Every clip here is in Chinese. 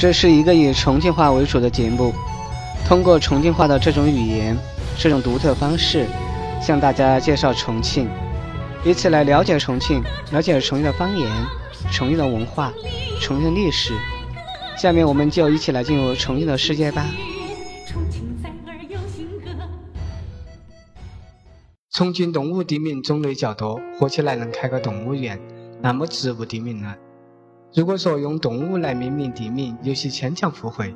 这是一个以重庆话为主的节目，通过重庆话的这种语言、这种独特方式，向大家介绍重庆，以此来了解重庆，了解重庆的方言、重庆的文化、重庆的历史。下面我们就一起来进入重庆的世界吧。重庆动物地名种类较多，合起来能开个动物园。那么植物地名呢？如果说用动物来命名地名有些牵强附会，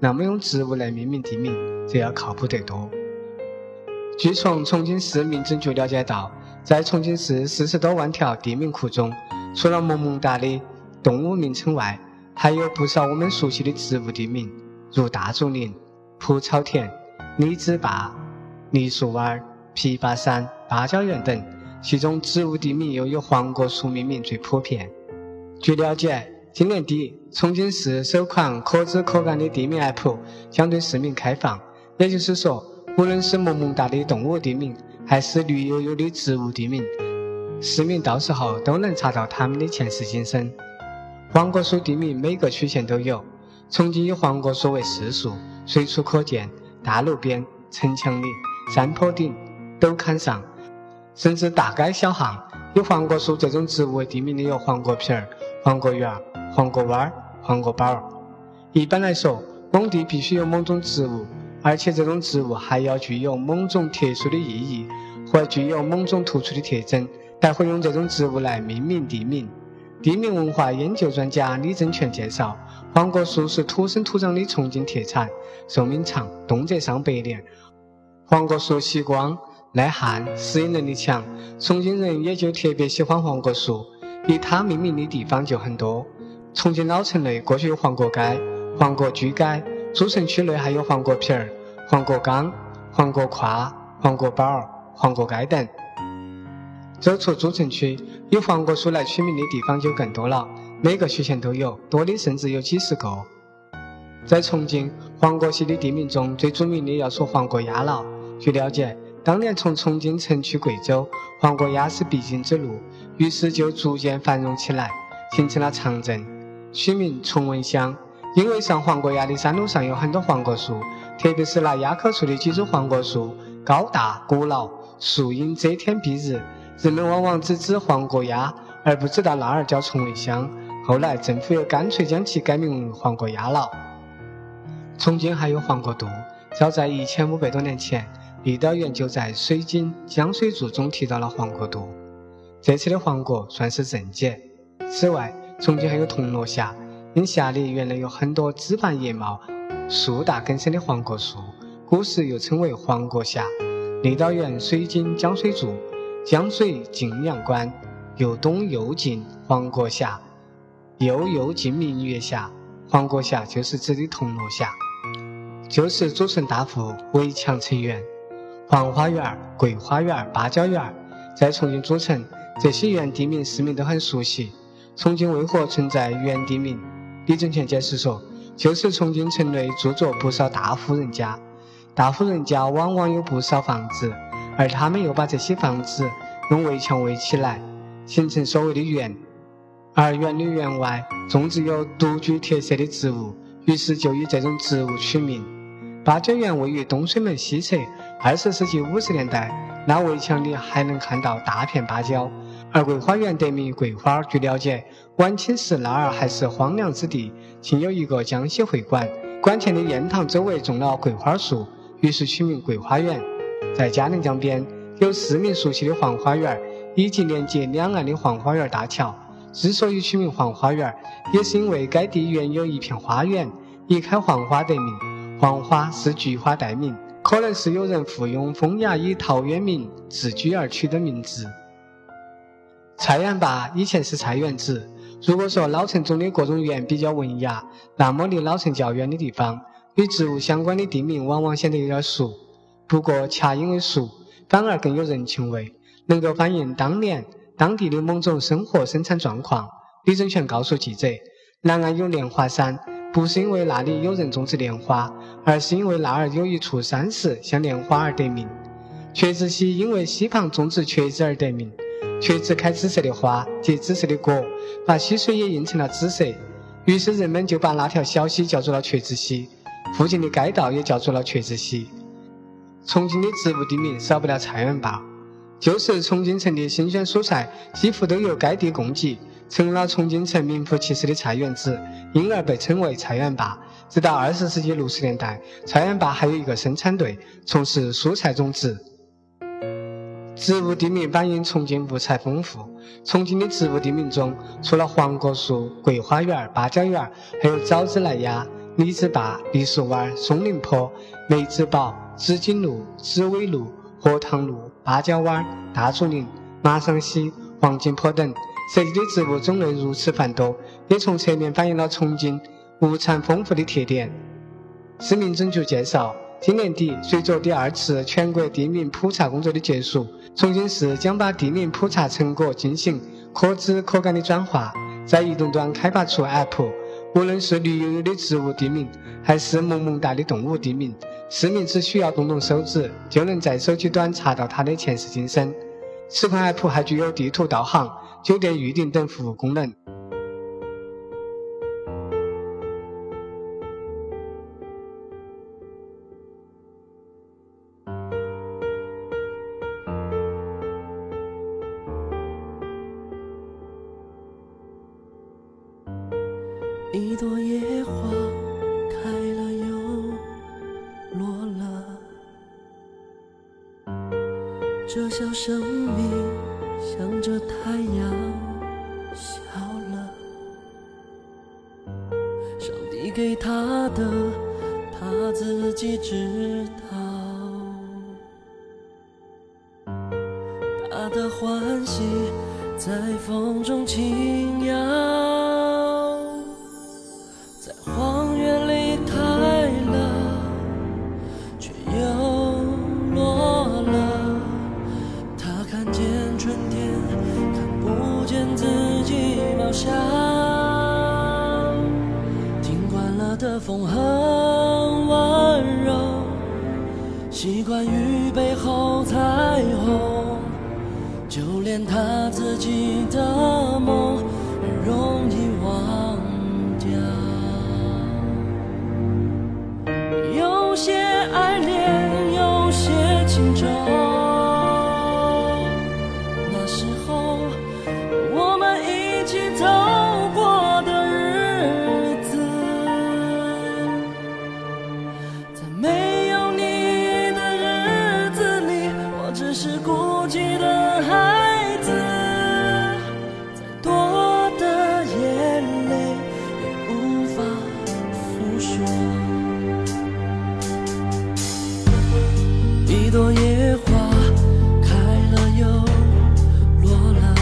那么用植物来命名地名则要靠谱得多。据从重庆市民政局了解到，在重庆市四十多万条地名库中，除了萌萌哒的动物名称外，还有不少我们熟悉的植物地名，如大竹林、蒲草田、李子坝、梨树湾、枇杷山、芭蕉园等。其中植物地名又有黄果树命名最普遍。据了解，今年底，重庆市首款可知可感的地名 App 将对市民开放。也就是说，无论是萌萌哒的动物地名，还是绿油油的植物地名，市民到时候都能查到它们的前世今生。黄果树地名每个区县都有。重庆以黄果树为市树，随处可见，大路边、城墙里、山坡顶、陡坎上，甚至大街小巷，以黄果树这种植物为地名的有黄果皮儿。黄果园、黄果湾、黄果堡。一般来说，某地必须有某种植物，而且这种植物还要具有某种特殊的意义，或具有某种突出的特征，才会用这种植物来命名地名。地名文化研究专家李正全介绍，黄果树是土生土长的重庆特产，寿命长，动辄上百年。黄果树吸光、耐旱、适应能力强，重庆人也就特别喜欢黄果树。以它命名的地方就很多。重庆老城内过去有黄果街、黄果居街，主城区内还有黄果皮儿、黄果岗、黄果跨、黄果堡、黄果街等。走出主城区，以黄果树来取名的地方就更多了，每个区县都有，多的甚至有几十个。在重庆，黄果系的地名中最著名的要数黄果鸭了。据了解。当年从重庆城去贵州，黄果鸭是必经之路，于是就逐渐繁荣起来，形成了长镇，取名崇文乡。因为上黄果鸭的山路上有很多黄果树，特别是那鸭口处的几株黄果树，高大古老，树荫遮天蔽日，人们往往只知黄果鸭，而不知道那儿叫崇文乡。后来政府又干脆将其改名为黄果鸭了。重庆还有黄果渡，早在一千五百多年前。郦道元就在《水经江水注》中提到了黄果渡，这次的黄果算是正解。此外，重庆还有铜锣峡，因峡里原来有很多枝繁叶茂、树大根深的黄果树，古时又称为黄果峡。郦道园《水经江水注》：江水静阳关，又东又进黄果峡，又又进明月峡。黄果峡就是指的铜锣峡。旧时组成大户，围墙成园。黄花园、桂花园、芭蕉园在重庆组成，这些园地名市民都很熟悉。重庆为何存在园地名？李正全解释说，就是重庆城内住着不少大户人家，大户人家往往有不少房子，而他们又把这些房子用围墙围起来，形成所谓的园。而园里园外种植有独具特色的植物，于是就以这种植物取名。芭蕉园位于东水门西侧。二十世纪五十年代，那围墙里还能看到大片芭蕉。而桂花园得名于桂花。据了解，晚清时那儿还是荒凉之地，仅有一个江西会馆，馆前的堰塘周围种了桂花树，于是取名桂花园。在嘉陵江边有市民熟悉的黄花园，以及连接两岸的黄花园大桥。之所以取名黄花园，也是因为该地原有一片花园，以开黄花得名。黄花是菊花代名。可能是有人附庸风雅以陶渊明自居而取的名字。菜园坝以前是菜园子。如果说老城中的各种园比较文雅，那么离老城较远的地方，与植物相关的地名往往显得有点俗。不过恰因为俗，反而更有人情味，能够反映当年当地的某种生活生产状况。李正全告诉记者，南岸有莲花山。不是因为那里有人种植莲花，而是因为那儿有一处山石像莲花而得名。瘸子溪因为溪旁种植瘸子而得名。瘸子开紫色的花，结紫色的果，把溪水也映成了紫色。于是人们就把那条小溪叫做了瘸子溪，附近的街道也叫做了瘸子溪。重庆的植物地名少不了菜园坝，旧时重庆城的新鲜蔬菜几乎都由该地供给，成了重庆城名副其实的菜园子，因而被称为菜园坝。直到二十世纪六十年代，菜园坝还有一个生产队，从事蔬菜种植。植物地名反映重庆物产丰富。重庆的植物地名中，除了黄果树、桂花园、芭蕉园，还有枣子来鸭、李子坝、梨树湾、松林坡、梅子堡、紫荆路、紫薇路、荷塘路、芭蕉湾、大竹林、马上溪、黄金坡等。涉及的植物种类如此繁多，也从侧面反映了重庆物产丰富的特点。市民政局介绍。今年底，随着第二次全国地名普查工作的结束，重庆市将把地名普查成果进行可知可感的转化，在移动端开发出 App，无论是绿油油的植物地名，还是萌萌哒的动物地名，市民只需要动动手指，就能在手机端查到它的前世今生。此款 App 还具有地图导航、酒店预订等服务功能。一朵野花开了又落了，这小生命向着太阳笑了。上帝给他的，他自己知道。他的欢喜在风中轻扬。他自己的朵野花开了又落了。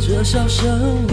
这笑声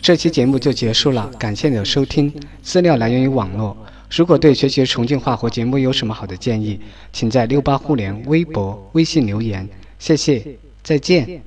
这期节目就结束了，感谢你的收听。资料来源于网络。如果对学习重庆话或节目有什么好的建议，请在六八互联微博、微信留言。谢谢，再见。